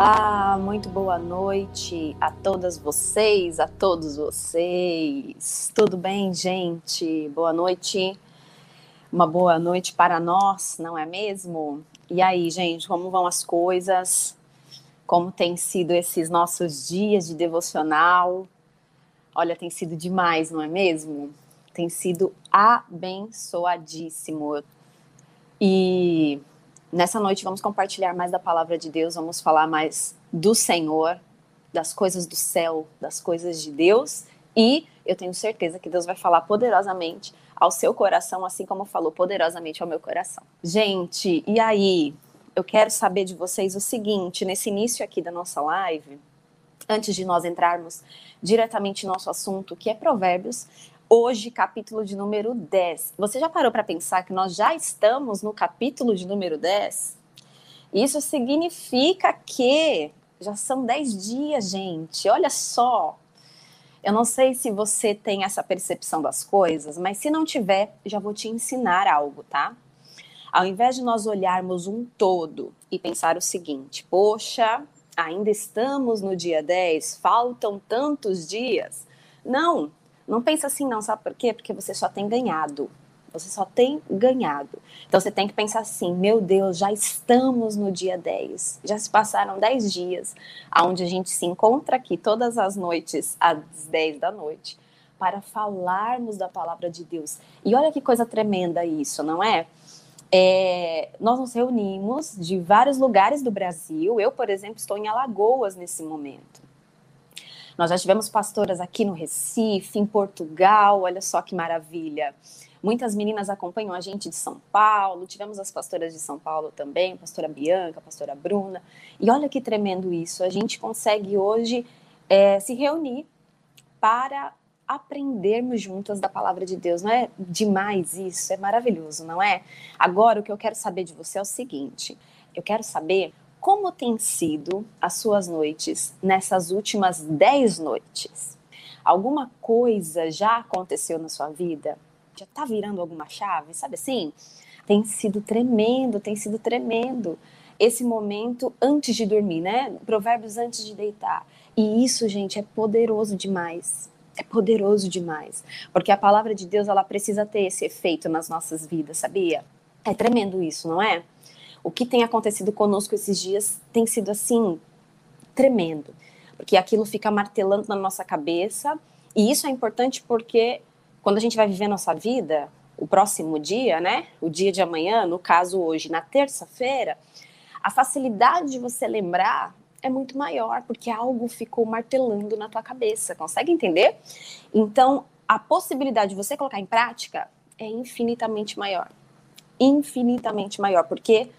Olá, muito boa noite a todas vocês, a todos vocês. Tudo bem, gente? Boa noite. Uma boa noite para nós, não é mesmo? E aí, gente, como vão as coisas? Como tem sido esses nossos dias de devocional? Olha, tem sido demais, não é mesmo? Tem sido abençoadíssimo. E Nessa noite vamos compartilhar mais da palavra de Deus, vamos falar mais do Senhor, das coisas do céu, das coisas de Deus, e eu tenho certeza que Deus vai falar poderosamente ao seu coração, assim como falou poderosamente ao meu coração. Gente, e aí? Eu quero saber de vocês o seguinte, nesse início aqui da nossa live, antes de nós entrarmos diretamente no nosso assunto, que é Provérbios, hoje, capítulo de número 10. Você já parou para pensar que nós já estamos no capítulo de número 10? Isso significa que já são 10 dias, gente. Olha só. Eu não sei se você tem essa percepção das coisas, mas se não tiver, já vou te ensinar algo, tá? Ao invés de nós olharmos um todo e pensar o seguinte: poxa, ainda estamos no dia 10, faltam tantos dias. Não, não pensa assim, não, sabe por quê? Porque você só tem ganhado. Você só tem ganhado. Então você tem que pensar assim: meu Deus, já estamos no dia 10. Já se passaram 10 dias, onde a gente se encontra aqui todas as noites, às 10 da noite, para falarmos da palavra de Deus. E olha que coisa tremenda isso, não é? É, nós nos reunimos de vários lugares do Brasil. Eu, por exemplo, estou em Alagoas nesse momento. Nós já tivemos pastoras aqui no Recife, em Portugal, olha só que maravilha. Muitas meninas acompanham a gente de São Paulo, tivemos as pastoras de São Paulo também, pastora Bianca, pastora Bruna. E olha que tremendo isso, a gente consegue hoje é, se reunir para aprendermos juntas da palavra de Deus. Não é demais isso? É maravilhoso, não é? Agora, o que eu quero saber de você é o seguinte: eu quero saber como tem sido as suas noites nessas últimas dez noites? Alguma coisa já aconteceu na sua vida? Já está virando alguma chave? Sabe assim? Tem sido tremendo, tem sido tremendo esse momento antes de dormir, né? Provérbios antes de deitar. E isso, gente, é poderoso demais. É poderoso demais. Porque a palavra de Deus, ela precisa ter esse efeito nas nossas vidas, sabia? É tremendo isso, não é? O que tem acontecido conosco esses dias tem sido assim tremendo, porque aquilo fica martelando na nossa cabeça, e isso é importante porque quando a gente vai viver nossa vida, o próximo dia, né, o dia de amanhã, no caso hoje, na terça-feira, a facilidade de você lembrar é muito maior, porque algo ficou martelando na tua cabeça, consegue entender? Então, a possibilidade de você colocar em prática é infinitamente maior. Infinitamente maior, porque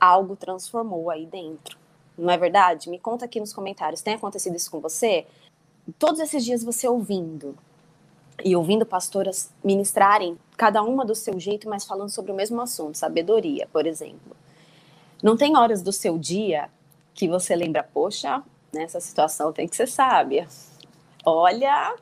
algo transformou aí dentro. Não é verdade? Me conta aqui nos comentários. Tem acontecido isso com você? Todos esses dias você ouvindo e ouvindo pastoras ministrarem, cada uma do seu jeito, mas falando sobre o mesmo assunto, sabedoria, por exemplo. Não tem horas do seu dia que você lembra, poxa, nessa situação tem que ser sábia. Olha,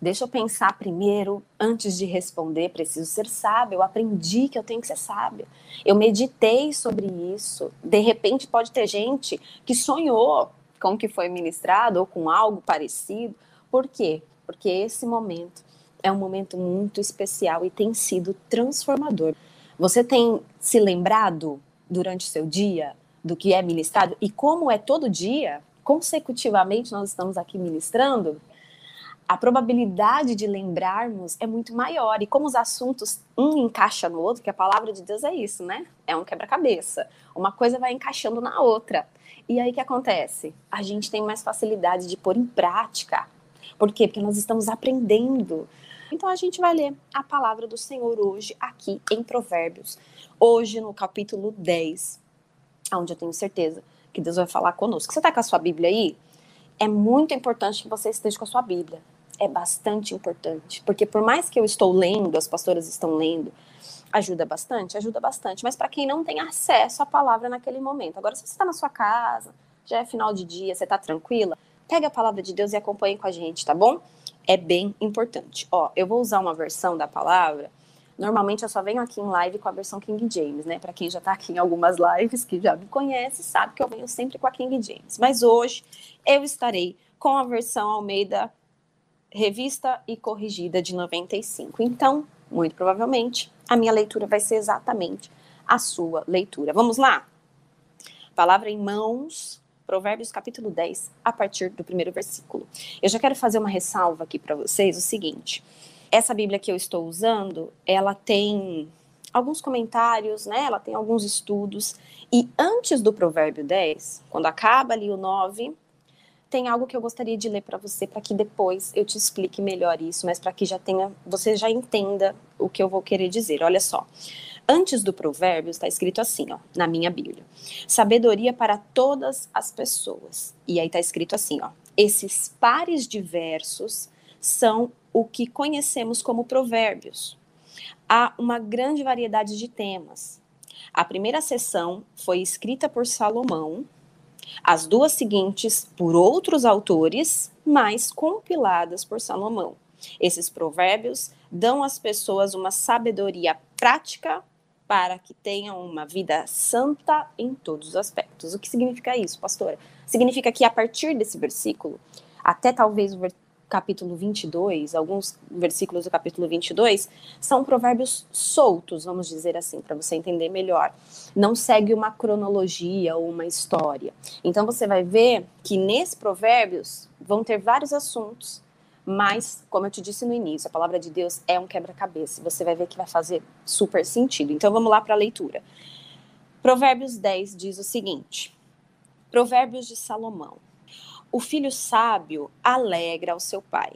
Deixa eu pensar primeiro, antes de responder, preciso ser sábio. Eu aprendi que eu tenho que ser sábia. Eu meditei sobre isso. De repente, pode ter gente que sonhou com o que foi ministrado ou com algo parecido. Por quê? Porque esse momento é um momento muito especial e tem sido transformador. Você tem se lembrado durante o seu dia do que é ministrado? E como é todo dia, consecutivamente, nós estamos aqui ministrando? A probabilidade de lembrarmos é muito maior. E como os assuntos um encaixa no outro, que a palavra de Deus é isso, né? É um quebra-cabeça. Uma coisa vai encaixando na outra. E aí o que acontece? A gente tem mais facilidade de pôr em prática. Por quê? Porque nós estamos aprendendo. Então a gente vai ler a palavra do Senhor hoje aqui em Provérbios. Hoje no capítulo 10, onde eu tenho certeza que Deus vai falar conosco. Você está com a sua Bíblia aí? É muito importante que você esteja com a sua Bíblia é bastante importante, porque por mais que eu estou lendo, as pastoras estão lendo, ajuda bastante, ajuda bastante, mas para quem não tem acesso à palavra naquele momento. Agora, se você está na sua casa, já é final de dia, você está tranquila, pega a palavra de Deus e acompanhe com a gente, tá bom? É bem importante. Ó, eu vou usar uma versão da palavra Normalmente eu só venho aqui em live com a versão King James, né? Para quem já está aqui em algumas lives, que já me conhece, sabe que eu venho sempre com a King James. Mas hoje eu estarei com a versão Almeida revista e corrigida de 95. Então, muito provavelmente, a minha leitura vai ser exatamente a sua leitura. Vamos lá? Palavra em mãos, Provérbios capítulo 10, a partir do primeiro versículo. Eu já quero fazer uma ressalva aqui para vocês, o seguinte. Essa Bíblia que eu estou usando, ela tem alguns comentários, né? Ela tem alguns estudos. E antes do Provérbio 10, quando acaba ali o 9, tem algo que eu gostaria de ler para você, para que depois eu te explique melhor isso, mas para que já tenha, você já entenda o que eu vou querer dizer. Olha só. Antes do provérbio está escrito assim, ó, na minha Bíblia. Sabedoria para todas as pessoas. E aí está escrito assim, ó. Esses pares de versos são o que conhecemos como provérbios. Há uma grande variedade de temas. A primeira sessão foi escrita por Salomão, as duas seguintes por outros autores, mas compiladas por Salomão. Esses provérbios dão às pessoas uma sabedoria prática para que tenham uma vida santa em todos os aspectos. O que significa isso, pastora? Significa que a partir desse versículo, até talvez o capítulo 22, alguns versículos do capítulo 22, são provérbios soltos, vamos dizer assim, para você entender melhor. Não segue uma cronologia ou uma história. Então você vai ver que nesses provérbios vão ter vários assuntos, mas, como eu te disse no início, a palavra de Deus é um quebra-cabeça. Você vai ver que vai fazer super sentido. Então vamos lá para a leitura. Provérbios 10 diz o seguinte: Provérbios de Salomão. O filho sábio alegra o seu pai,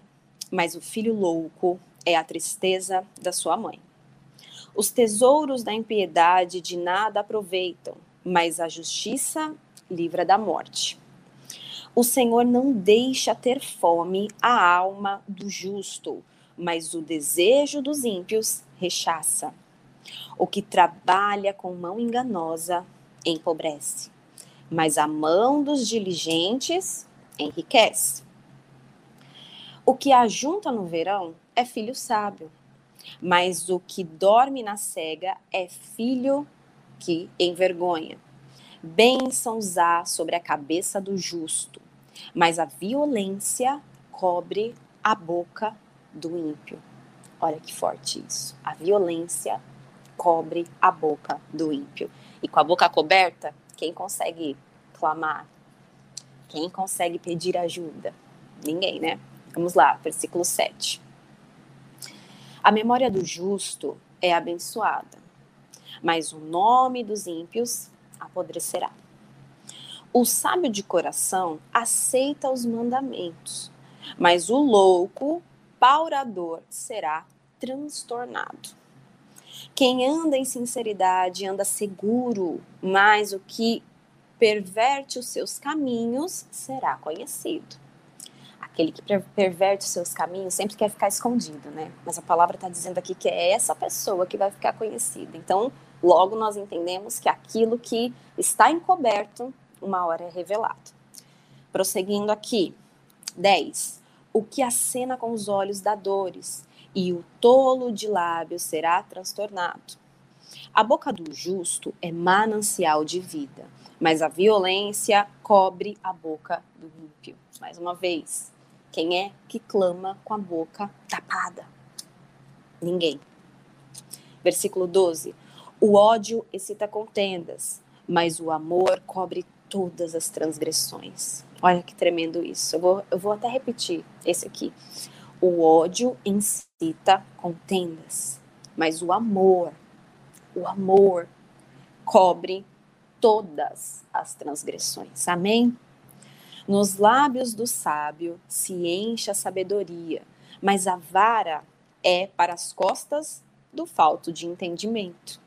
mas o filho louco é a tristeza da sua mãe. Os tesouros da impiedade de nada aproveitam, mas a justiça livra da morte. O Senhor não deixa ter fome a alma do justo, mas o desejo dos ímpios rechaça. O que trabalha com mão enganosa empobrece, mas a mão dos diligentes enriquece. O que ajunta no verão é filho sábio, mas o que dorme na cega é filho que envergonha. Bênçãos há sobre a cabeça do justo, mas a violência cobre a boca do ímpio. Olha que forte isso. A violência cobre a boca do ímpio. E com a boca coberta, quem consegue clamar quem consegue pedir ajuda? Ninguém, né? Vamos lá, versículo 7. A memória do justo é abençoada, mas o nome dos ímpios apodrecerá. O sábio de coração aceita os mandamentos, mas o louco, paurador, será transtornado. Quem anda em sinceridade anda seguro, mas o que perverte os seus caminhos será conhecido. Aquele que perverte os seus caminhos sempre quer ficar escondido, né? Mas a palavra está dizendo aqui que é essa pessoa que vai ficar conhecida. Então, logo nós entendemos que aquilo que está encoberto, uma hora é revelado. Prosseguindo aqui, 10. O que acena com os olhos dá dores, e o tolo de lábios será transtornado. A boca do justo é manancial de vida, mas a violência cobre a boca do ímpio. Mais uma vez, quem é que clama com a boca tapada? Ninguém. Versículo 12. O ódio excita contendas, mas o amor cobre todas as transgressões. Olha que tremendo isso. Eu vou, eu vou até repetir esse aqui. O ódio incita contendas, mas o amor, o amor cobre todas as transgressões. Amém? Nos lábios do sábio se enche a sabedoria, mas a vara é para as costas do falto de entendimento.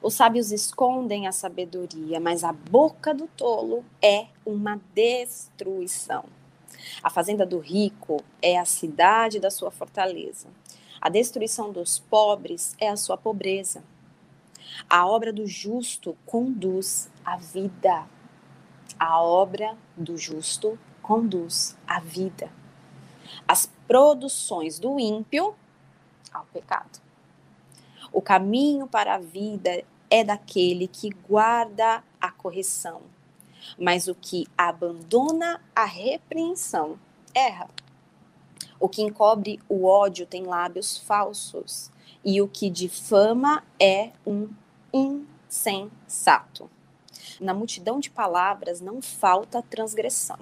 Os sábios escondem a sabedoria, mas a boca do tolo é uma destruição. A fazenda do rico é a cidade da sua fortaleza. A destruição dos pobres é a sua pobreza. A obra do justo conduz à vida. A obra do justo conduz à vida. As produções do ímpio ao pecado. O caminho para a vida é daquele que guarda a correção, mas o que abandona a repreensão erra. O que encobre o ódio tem lábios falsos, e o que difama é um insensato. Na multidão de palavras não falta transgressão,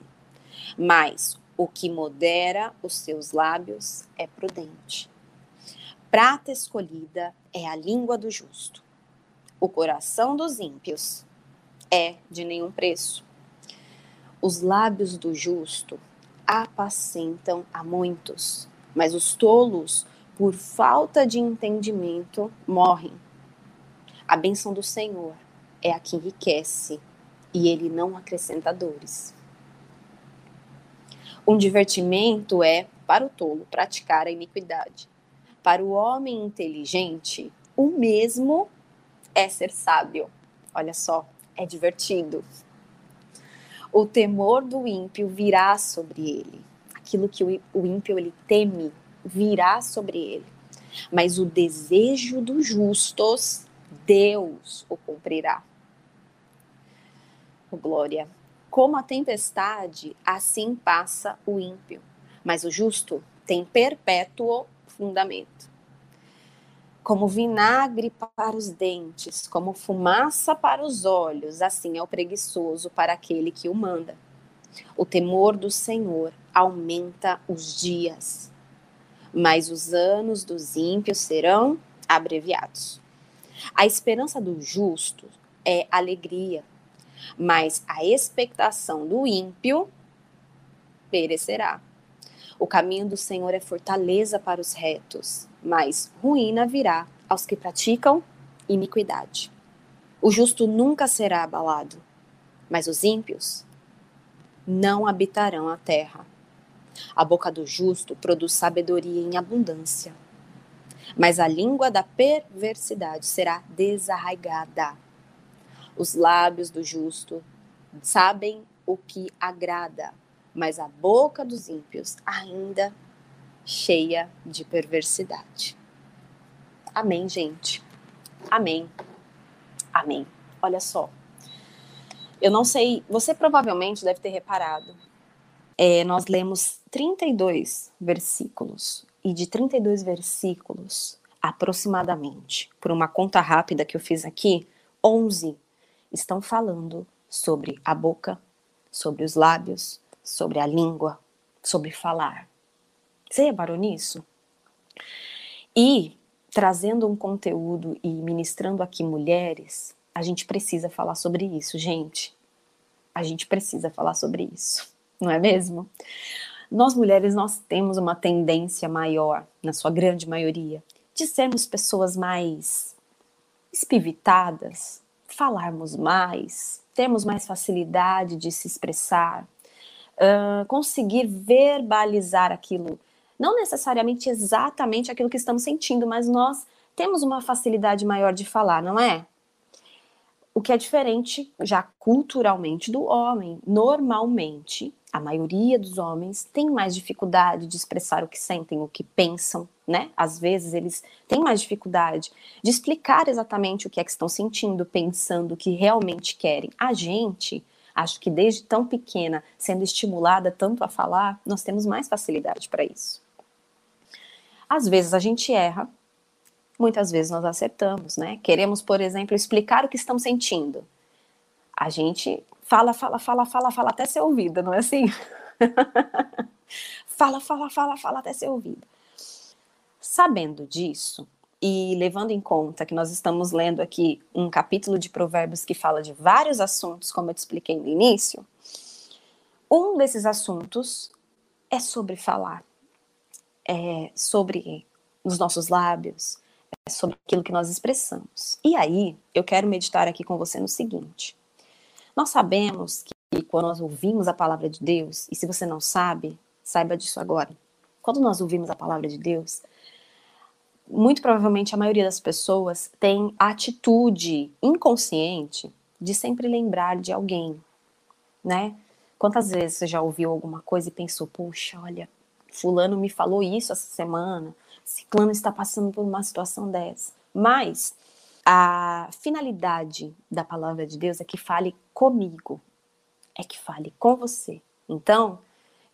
mas o que modera os seus lábios é prudente. Prata escolhida é a língua do justo. O coração dos ímpios é de nenhum preço. Os lábios do justo apacentam a muitos, mas os tolos, por falta de entendimento, morrem. A bênção do Senhor é a que enriquece e ele não acrescenta dores. Um divertimento é, para o tolo, praticar a iniquidade. Para o homem inteligente, o mesmo é ser sábio. Olha só, é divertido o temor do ímpio virá sobre ele. Aquilo que o ímpio ele teme virá sobre ele. Mas o desejo dos justos, Deus o cumprirá. Oh, glória. Como a tempestade, assim passa o ímpio. Mas o justo tem perpétuo fundamento como vinagre para os dentes, como fumaça para os olhos, assim é o preguiçoso para aquele que o manda. O temor do Senhor aumenta os dias, mas os anos dos ímpios serão abreviados. A esperança do justo é alegria, mas a expectação do ímpio perecerá. O caminho do Senhor é fortaleza para os retos, mas ruína virá aos que praticam iniquidade. O justo nunca será abalado, mas os ímpios não habitarão a terra. A boca do justo produz sabedoria em abundância, mas a língua da perversidade será desarraigada. Os lábios do justo sabem o que agrada, mas a boca dos ímpios ainda cheia de perversidade. Amém, gente. Amém. Amém. Olha só. Eu não sei, você provavelmente deve ter reparado. É, nós lemos 32 versículos, e de 32 versículos, aproximadamente, por uma conta rápida que eu fiz aqui, 11 estão falando sobre a boca, sobre os lábios, sobre a língua, sobre falar. Você reparou nisso? E trazendo um conteúdo e ministrando aqui mulheres, a gente precisa falar sobre isso, gente. A gente precisa falar sobre isso, não é mesmo? Nós mulheres nós temos uma tendência maior, na sua grande maioria, de sermos pessoas mais espivitadas, falarmos mais, termos mais facilidade de se expressar, uh, conseguir verbalizar aquilo não necessariamente exatamente aquilo que estamos sentindo, mas nós temos uma facilidade maior de falar, não é? O que é diferente já culturalmente do homem. Normalmente, a maioria dos homens tem mais dificuldade de expressar o que sentem, o que pensam, né? Às vezes eles têm mais dificuldade de explicar exatamente o que é que estão sentindo, pensando, o que realmente querem. A gente, acho que desde tão pequena, sendo estimulada tanto a falar, nós temos mais facilidade para isso. Às vezes a gente erra, muitas vezes nós acertamos, né? Queremos, por exemplo, explicar o que estamos sentindo. A gente fala, fala, fala, fala, fala até ser ouvida, não é assim? fala, fala, fala, fala até ser ouvida. Sabendo disso, e levando em conta que nós estamos lendo aqui um capítulo de Provérbios que fala de vários assuntos, como eu te expliquei no início, um desses assuntos é sobre falar é, sobre os nossos lábios, é sobre aquilo que nós expressamos. E aí, eu quero meditar aqui com você no seguinte: nós sabemos que quando nós ouvimos a palavra de Deus, e se você não sabe, saiba disso agora. Quando nós ouvimos a palavra de Deus, muito provavelmente a maioria das pessoas tem a atitude inconsciente de sempre lembrar de alguém, né? Quantas vezes você já ouviu alguma coisa e pensou, puxa, olha, Fulano me falou isso essa semana, Ciclano está passando por uma situação dessa. Mas a finalidade da palavra de Deus é que fale comigo, é que fale com você. Então,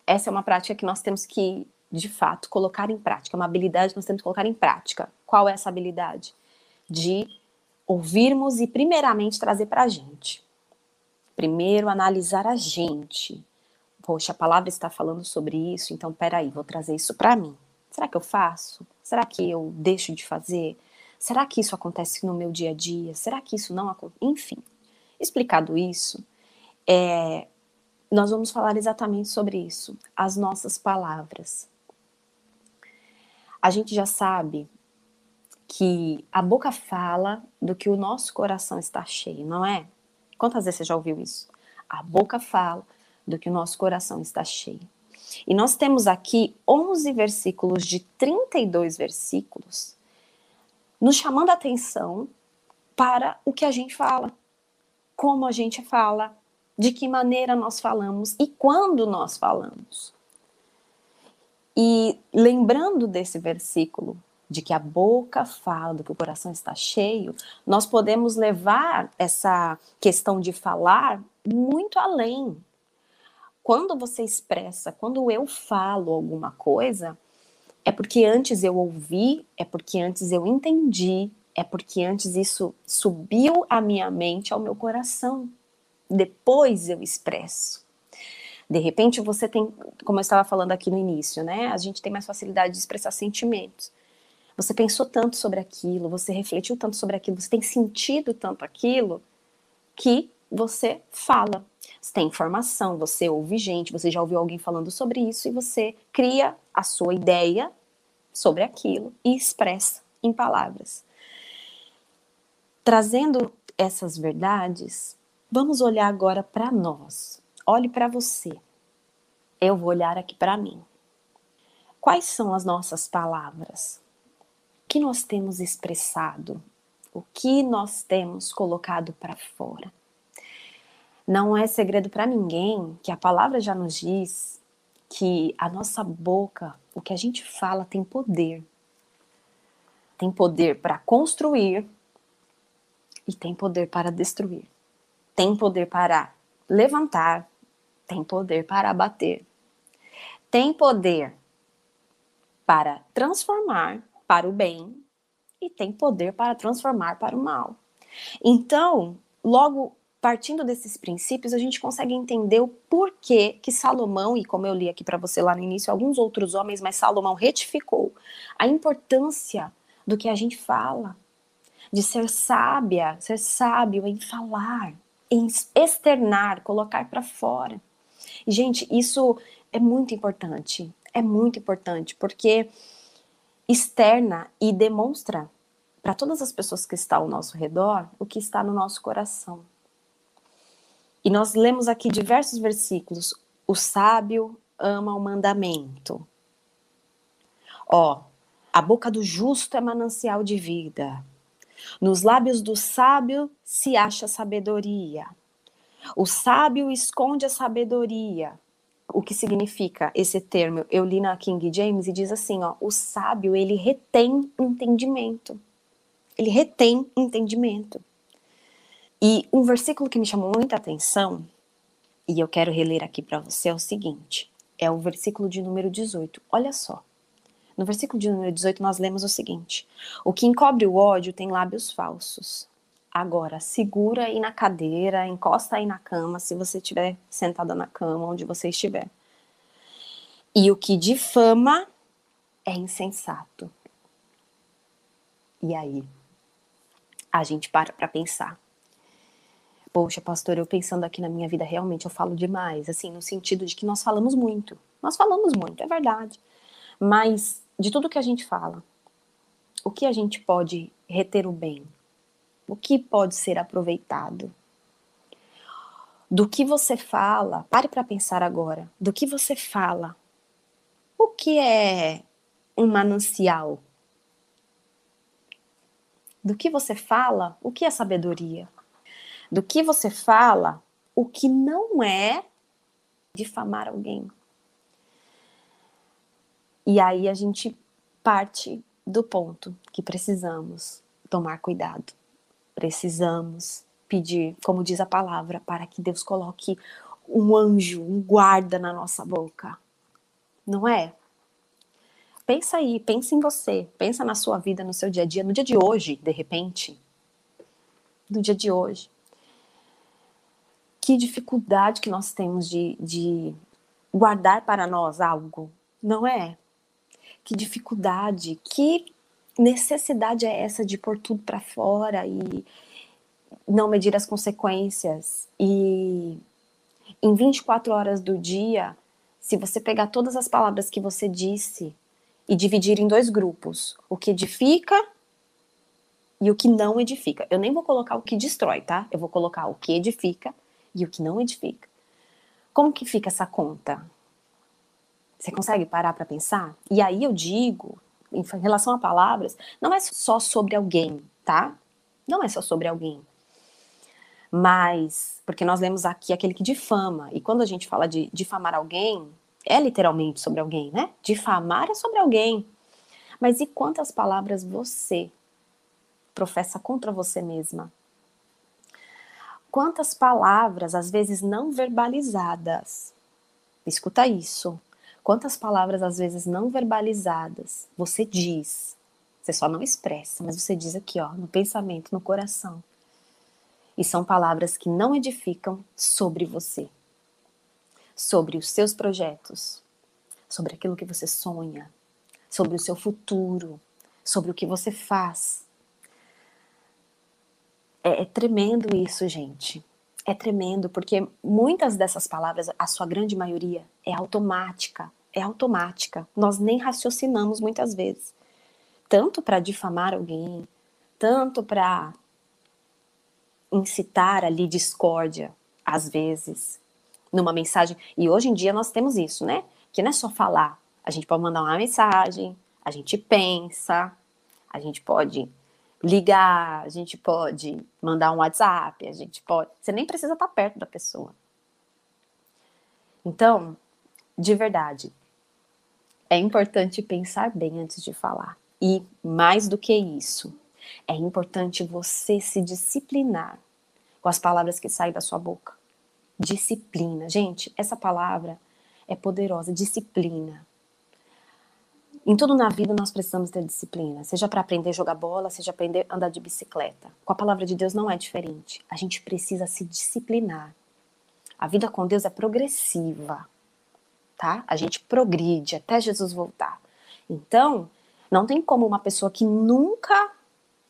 essa é uma prática que nós temos que, de fato, colocar em prática, uma habilidade que nós temos que colocar em prática. Qual é essa habilidade? De ouvirmos e, primeiramente, trazer para a gente. Primeiro, analisar a gente. Poxa, a palavra está falando sobre isso, então peraí, vou trazer isso para mim. Será que eu faço? Será que eu deixo de fazer? Será que isso acontece no meu dia a dia? Será que isso não acontece? Enfim, explicado isso, é, nós vamos falar exatamente sobre isso, as nossas palavras. A gente já sabe que a boca fala do que o nosso coração está cheio, não é? Quantas vezes você já ouviu isso? A boca fala do que o nosso coração está cheio. E nós temos aqui 11 versículos de 32 versículos nos chamando a atenção para o que a gente fala, como a gente fala, de que maneira nós falamos e quando nós falamos. E lembrando desse versículo, de que a boca fala, do que o coração está cheio, nós podemos levar essa questão de falar muito além. Quando você expressa, quando eu falo alguma coisa, é porque antes eu ouvi, é porque antes eu entendi, é porque antes isso subiu à minha mente, ao meu coração. Depois eu expresso. De repente você tem, como eu estava falando aqui no início, né? A gente tem mais facilidade de expressar sentimentos. Você pensou tanto sobre aquilo, você refletiu tanto sobre aquilo, você tem sentido tanto aquilo que você fala. Você tem informação, você ouve gente, você já ouviu alguém falando sobre isso e você cria a sua ideia sobre aquilo e expressa em palavras. Trazendo essas verdades, vamos olhar agora para nós. Olhe para você. Eu vou olhar aqui para mim. Quais são as nossas palavras? que nós temos expressado, o que nós temos colocado para fora. Não é segredo para ninguém que a palavra já nos diz que a nossa boca, o que a gente fala, tem poder. Tem poder para construir e tem poder para destruir. Tem poder para levantar, tem poder para abater. Tem poder para transformar para o bem e tem poder para transformar para o mal. Então, logo partindo desses princípios, a gente consegue entender o porquê que Salomão, e como eu li aqui para você lá no início, alguns outros homens, mas Salomão retificou a importância do que a gente fala, de ser sábia, ser sábio em falar, em externar, colocar para fora. E, gente, isso é muito importante, é muito importante, porque externa e demonstra para todas as pessoas que estão ao nosso redor o que está no nosso coração. E nós lemos aqui diversos versículos. O sábio ama o mandamento. Ó, a boca do justo é manancial de vida. Nos lábios do sábio se acha sabedoria. O sábio esconde a sabedoria, o que significa esse termo? Eu li na King James e diz assim, ó, o sábio, ele retém entendimento. Ele retém entendimento. E um versículo que me chamou muita atenção, e eu quero reler aqui para você, é o seguinte: é o versículo de número 18. Olha só. No versículo de número 18, nós lemos o seguinte: O que encobre o ódio tem lábios falsos. Agora, segura aí na cadeira, encosta aí na cama, se você estiver sentada na cama, onde você estiver. E o que difama é insensato. E aí? A gente para para pensar. Poxa, pastor, eu pensando aqui na minha vida, realmente eu falo demais, assim, no sentido de que nós falamos muito. Nós falamos muito, é verdade. Mas de tudo que a gente fala, o que a gente pode reter o bem? O que pode ser aproveitado? Do que você fala, pare para pensar agora. Do que você fala? O que é um manancial? Do que você fala, o que é sabedoria? Do que você fala, o que não é difamar alguém? E aí a gente parte do ponto que precisamos tomar cuidado. Precisamos pedir, como diz a palavra, para que Deus coloque um anjo, um guarda na nossa boca. Não é? Pensa aí, pensa em você, pensa na sua vida, no seu dia a dia, no dia de hoje, de repente. No dia de hoje. Que dificuldade que nós temos de, de guardar para nós algo, não é? Que dificuldade, que necessidade é essa de pôr tudo para fora e não medir as consequências e em 24 horas do dia, se você pegar todas as palavras que você disse e dividir em dois grupos, o que edifica e o que não edifica. Eu nem vou colocar o que destrói, tá? Eu vou colocar o que edifica e o que não edifica. Como que fica essa conta? Você consegue parar para pensar? E aí eu digo, em relação a palavras, não é só sobre alguém, tá? Não é só sobre alguém. Mas, porque nós lemos aqui aquele que difama, e quando a gente fala de difamar alguém, é literalmente sobre alguém, né? Difamar é sobre alguém. Mas e quantas palavras você professa contra você mesma? Quantas palavras, às vezes não verbalizadas, escuta isso. Quantas palavras, às vezes não verbalizadas, você diz, você só não expressa, mas você diz aqui, ó, no pensamento, no coração. E são palavras que não edificam sobre você, sobre os seus projetos, sobre aquilo que você sonha, sobre o seu futuro, sobre o que você faz. É, é tremendo isso, gente. É tremendo, porque muitas dessas palavras, a sua grande maioria, é automática. É automática. Nós nem raciocinamos muitas vezes. Tanto para difamar alguém, tanto para incitar ali discórdia, às vezes, numa mensagem. E hoje em dia nós temos isso, né? Que não é só falar. A gente pode mandar uma mensagem, a gente pensa, a gente pode ligar, a gente pode mandar um WhatsApp, a gente pode. Você nem precisa estar perto da pessoa. Então, de verdade, é importante pensar bem antes de falar. E mais do que isso, é importante você se disciplinar com as palavras que saem da sua boca. Disciplina. Gente, essa palavra é poderosa. Disciplina. Em tudo na vida nós precisamos ter disciplina, seja para aprender a jogar bola, seja aprender a andar de bicicleta. Com a palavra de Deus não é diferente. A gente precisa se disciplinar. A vida com Deus é progressiva, tá? A gente progride até Jesus voltar. Então, não tem como uma pessoa que nunca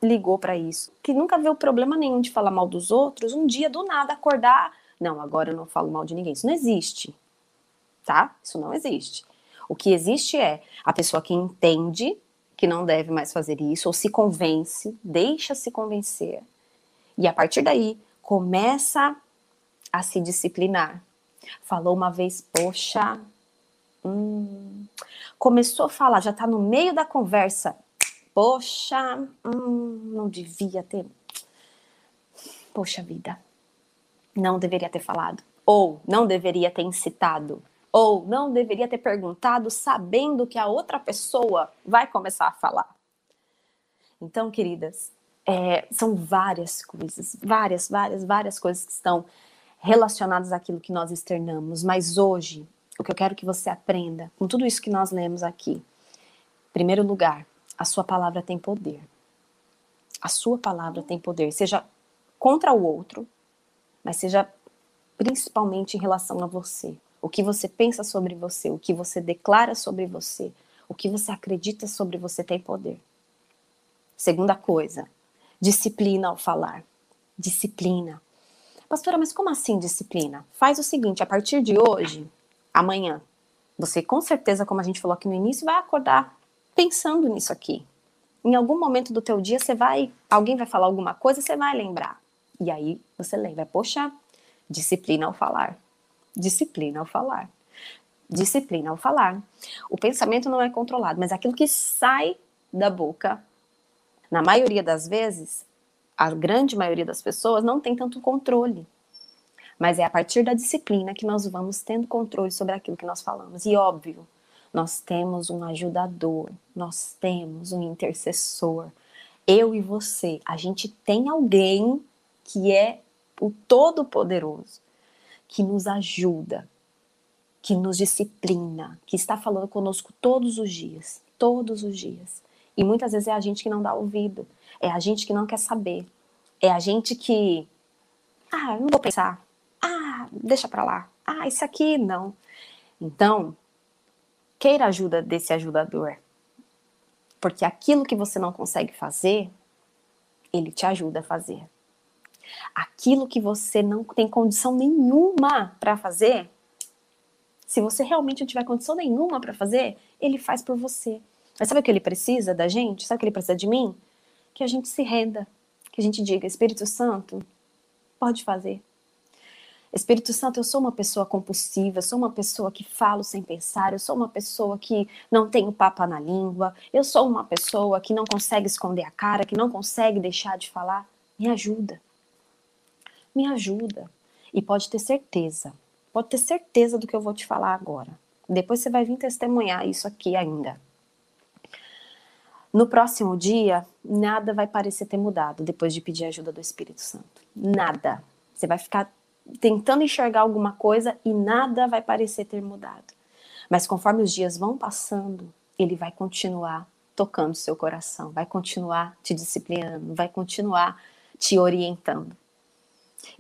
ligou para isso, que nunca viu problema nenhum de falar mal dos outros, um dia do nada acordar, não, agora eu não falo mal de ninguém. Isso não existe. Tá? Isso não existe. O que existe é a pessoa que entende que não deve mais fazer isso, ou se convence, deixa se convencer. E a partir daí, começa a se disciplinar. Falou uma vez, poxa, hum, começou a falar, já está no meio da conversa, Poxa, hum, não devia ter. Poxa vida, não deveria ter falado. Ou não deveria ter incitado. Ou não deveria ter perguntado sabendo que a outra pessoa vai começar a falar. Então, queridas, é, são várias coisas, várias, várias, várias coisas que estão relacionadas àquilo que nós externamos. Mas hoje, o que eu quero que você aprenda, com tudo isso que nós lemos aqui, em primeiro lugar, a sua palavra tem poder. A sua palavra tem poder, seja contra o outro, mas seja principalmente em relação a você. O que você pensa sobre você, o que você declara sobre você, o que você acredita sobre você tem poder. Segunda coisa, disciplina ao falar. Disciplina. Pastora, mas como assim disciplina? Faz o seguinte, a partir de hoje, amanhã, você com certeza, como a gente falou aqui no início, vai acordar pensando nisso aqui. Em algum momento do teu dia você vai, alguém vai falar alguma coisa, você vai lembrar. E aí você lembra, poxa, disciplina ao falar. Disciplina ao falar. Disciplina ao falar. O pensamento não é controlado, mas aquilo que sai da boca, na maioria das vezes, a grande maioria das pessoas não tem tanto controle. Mas é a partir da disciplina que nós vamos tendo controle sobre aquilo que nós falamos. E óbvio, nós temos um ajudador, nós temos um intercessor. Eu e você, a gente tem alguém que é o Todo-Poderoso, que nos ajuda, que nos disciplina, que está falando conosco todos os dias, todos os dias. E muitas vezes é a gente que não dá ouvido, é a gente que não quer saber, é a gente que, ah, não vou pensar, ah, deixa para lá, ah, isso aqui não. Então, queira ajuda desse ajudador, porque aquilo que você não consegue fazer, ele te ajuda a fazer. Aquilo que você não tem condição nenhuma para fazer, se você realmente não tiver condição nenhuma para fazer, ele faz por você. Mas sabe o que ele precisa da gente? Sabe o que ele precisa de mim? Que a gente se renda, que a gente diga: Espírito Santo, pode fazer. Espírito Santo, eu sou uma pessoa compulsiva, eu sou uma pessoa que falo sem pensar, eu sou uma pessoa que não tenho papa na língua, eu sou uma pessoa que não consegue esconder a cara, que não consegue deixar de falar. Me ajuda. Me ajuda. E pode ter certeza, pode ter certeza do que eu vou te falar agora. Depois você vai vir testemunhar isso aqui ainda. No próximo dia, nada vai parecer ter mudado depois de pedir ajuda do Espírito Santo. Nada. Você vai ficar tentando enxergar alguma coisa e nada vai parecer ter mudado. Mas conforme os dias vão passando, ele vai continuar tocando seu coração, vai continuar te disciplinando, vai continuar te orientando.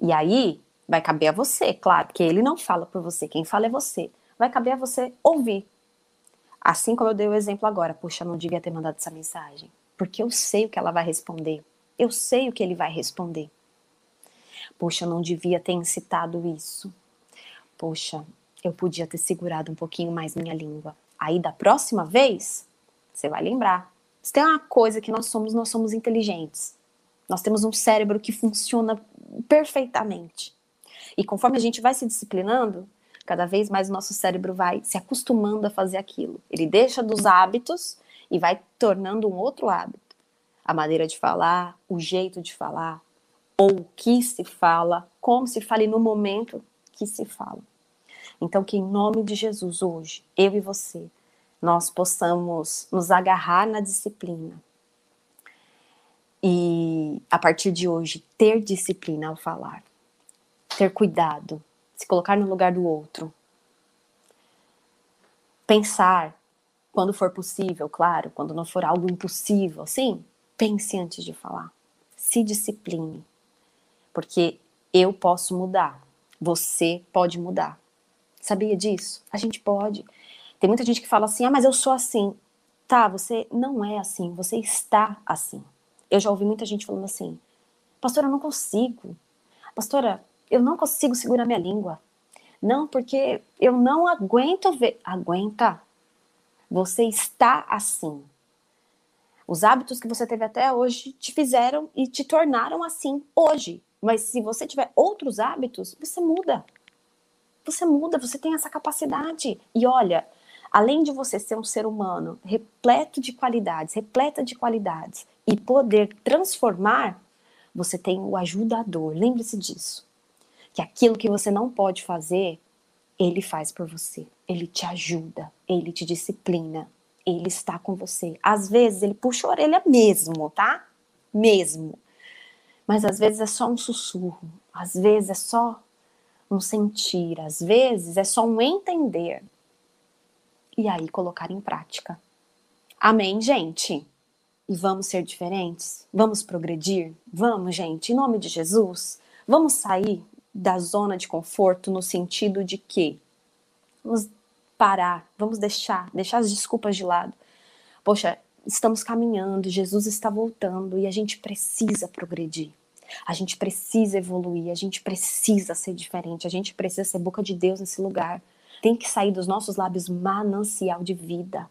E aí vai caber a você, claro, porque ele não fala por você, quem fala é você. Vai caber a você ouvir. Assim como eu dei o exemplo agora, puxa, não devia ter mandado essa mensagem, porque eu sei o que ela vai responder. Eu sei o que ele vai responder. Poxa, não devia ter incitado isso. Poxa, eu podia ter segurado um pouquinho mais minha língua. Aí da próxima vez, você vai lembrar. Se tem uma coisa que nós somos, nós somos inteligentes. Nós temos um cérebro que funciona perfeitamente. E conforme a gente vai se disciplinando, cada vez mais o nosso cérebro vai se acostumando a fazer aquilo. Ele deixa dos hábitos e vai tornando um outro hábito. A maneira de falar, o jeito de falar, ou o que se fala, como se fala e no momento que se fala. Então, que em nome de Jesus, hoje, eu e você, nós possamos nos agarrar na disciplina. E, a partir de hoje, ter disciplina ao falar. Ter cuidado, se colocar no lugar do outro. Pensar, quando for possível, claro, quando não for algo impossível, sim, pense antes de falar. Se discipline porque eu posso mudar, você pode mudar. Sabia disso? A gente pode. Tem muita gente que fala assim: ah, mas eu sou assim. Tá, você não é assim, você está assim. Eu já ouvi muita gente falando assim: Pastora, eu não consigo. Pastora, eu não consigo segurar minha língua. Não, porque eu não aguento ver. Aguenta. Você está assim. Os hábitos que você teve até hoje te fizeram e te tornaram assim hoje. Mas se você tiver outros hábitos, você muda. Você muda, você tem essa capacidade. E olha, além de você ser um ser humano repleto de qualidades, repleta de qualidades e poder transformar, você tem o ajudador. Lembre-se disso. Que aquilo que você não pode fazer, ele faz por você. Ele te ajuda, ele te disciplina, ele está com você. Às vezes ele puxa a orelha mesmo, tá? Mesmo. Mas às vezes é só um sussurro, às vezes é só um sentir, às vezes é só um entender. E aí colocar em prática. Amém, gente? E vamos ser diferentes? Vamos progredir? Vamos, gente, em nome de Jesus? Vamos sair da zona de conforto no sentido de que vamos parar, vamos deixar, deixar as desculpas de lado. Poxa, estamos caminhando, Jesus está voltando e a gente precisa progredir. A gente precisa evoluir, a gente precisa ser diferente, a gente precisa ser boca de Deus nesse lugar. Tem que sair dos nossos lábios manancial de vida.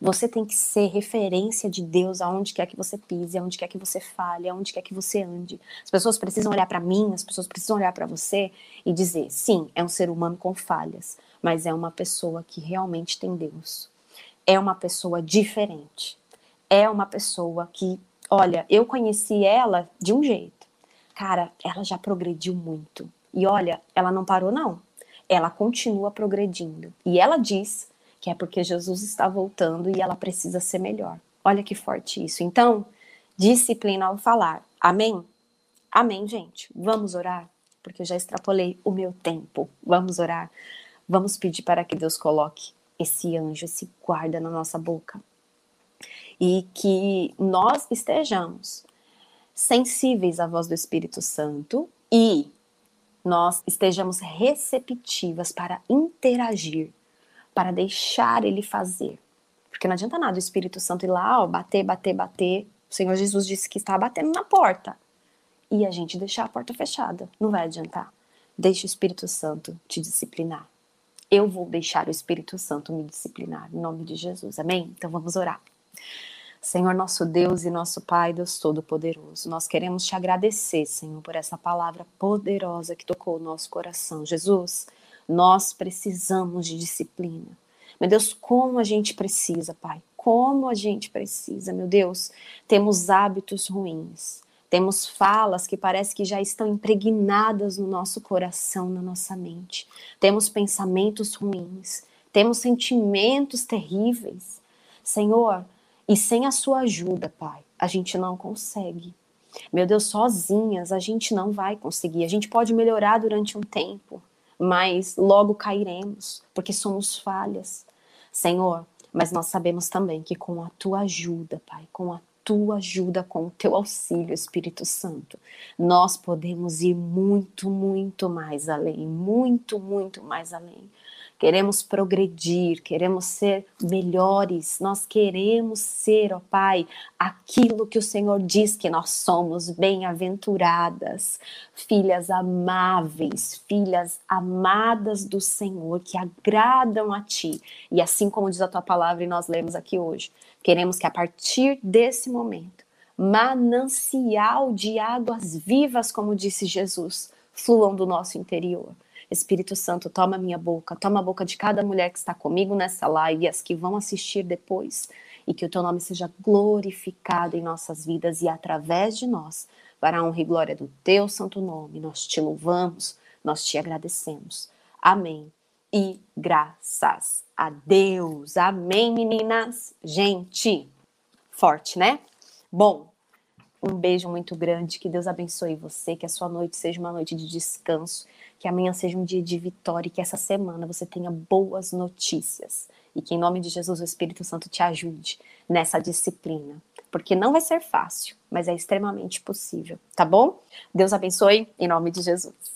Você tem que ser referência de Deus aonde quer que você pise, aonde quer que você fale, aonde quer que você ande. As pessoas precisam olhar para mim, as pessoas precisam olhar para você e dizer: sim, é um ser humano com falhas, mas é uma pessoa que realmente tem Deus é uma pessoa diferente. É uma pessoa que, olha, eu conheci ela de um jeito. Cara, ela já progrediu muito. E olha, ela não parou, não. Ela continua progredindo. E ela diz que é porque Jesus está voltando e ela precisa ser melhor. Olha que forte isso. Então, disciplina ao falar. Amém? Amém, gente. Vamos orar, porque eu já extrapolei o meu tempo. Vamos orar. Vamos pedir para que Deus coloque esse anjo, esse guarda na nossa boca. E que nós estejamos sensíveis à voz do Espírito Santo e nós estejamos receptivas para interagir, para deixar ele fazer. Porque não adianta nada o Espírito Santo ir lá, ó, bater, bater, bater. O Senhor Jesus disse que está batendo na porta. E a gente deixar a porta fechada. Não vai adiantar. Deixe o Espírito Santo te disciplinar. Eu vou deixar o Espírito Santo me disciplinar. Em nome de Jesus. Amém? Então vamos orar. Senhor nosso Deus e nosso Pai, Deus Todo-Poderoso, nós queremos te agradecer, Senhor, por essa palavra poderosa que tocou o nosso coração. Jesus, nós precisamos de disciplina. Meu Deus, como a gente precisa, Pai, como a gente precisa, meu Deus. Temos hábitos ruins, temos falas que parece que já estão impregnadas no nosso coração, na nossa mente. Temos pensamentos ruins, temos sentimentos terríveis. Senhor, e sem a sua ajuda, Pai, a gente não consegue. Meu Deus, sozinhas a gente não vai conseguir. A gente pode melhorar durante um tempo, mas logo cairemos, porque somos falhas. Senhor, mas nós sabemos também que com a tua ajuda, Pai, com a tua ajuda, com o teu auxílio, Espírito Santo, nós podemos ir muito, muito mais além, muito, muito mais além queremos progredir, queremos ser melhores, nós queremos ser, ó Pai, aquilo que o Senhor diz que nós somos, bem-aventuradas, filhas amáveis, filhas amadas do Senhor, que agradam a Ti. E assim como diz a Tua palavra e nós lemos aqui hoje, queremos que a partir desse momento, manancial de águas vivas, como disse Jesus, fluam do nosso interior Espírito Santo, toma minha boca, toma a boca de cada mulher que está comigo nessa live e as que vão assistir depois, e que o teu nome seja glorificado em nossas vidas e através de nós, para a honra e glória do teu santo nome. Nós te louvamos, nós te agradecemos. Amém. E graças a Deus. Amém, meninas. Gente, forte, né? Bom, um beijo muito grande, que Deus abençoe você, que a sua noite seja uma noite de descanso, que amanhã seja um dia de vitória e que essa semana você tenha boas notícias. E que em nome de Jesus o Espírito Santo te ajude nessa disciplina. Porque não vai ser fácil, mas é extremamente possível, tá bom? Deus abençoe em nome de Jesus.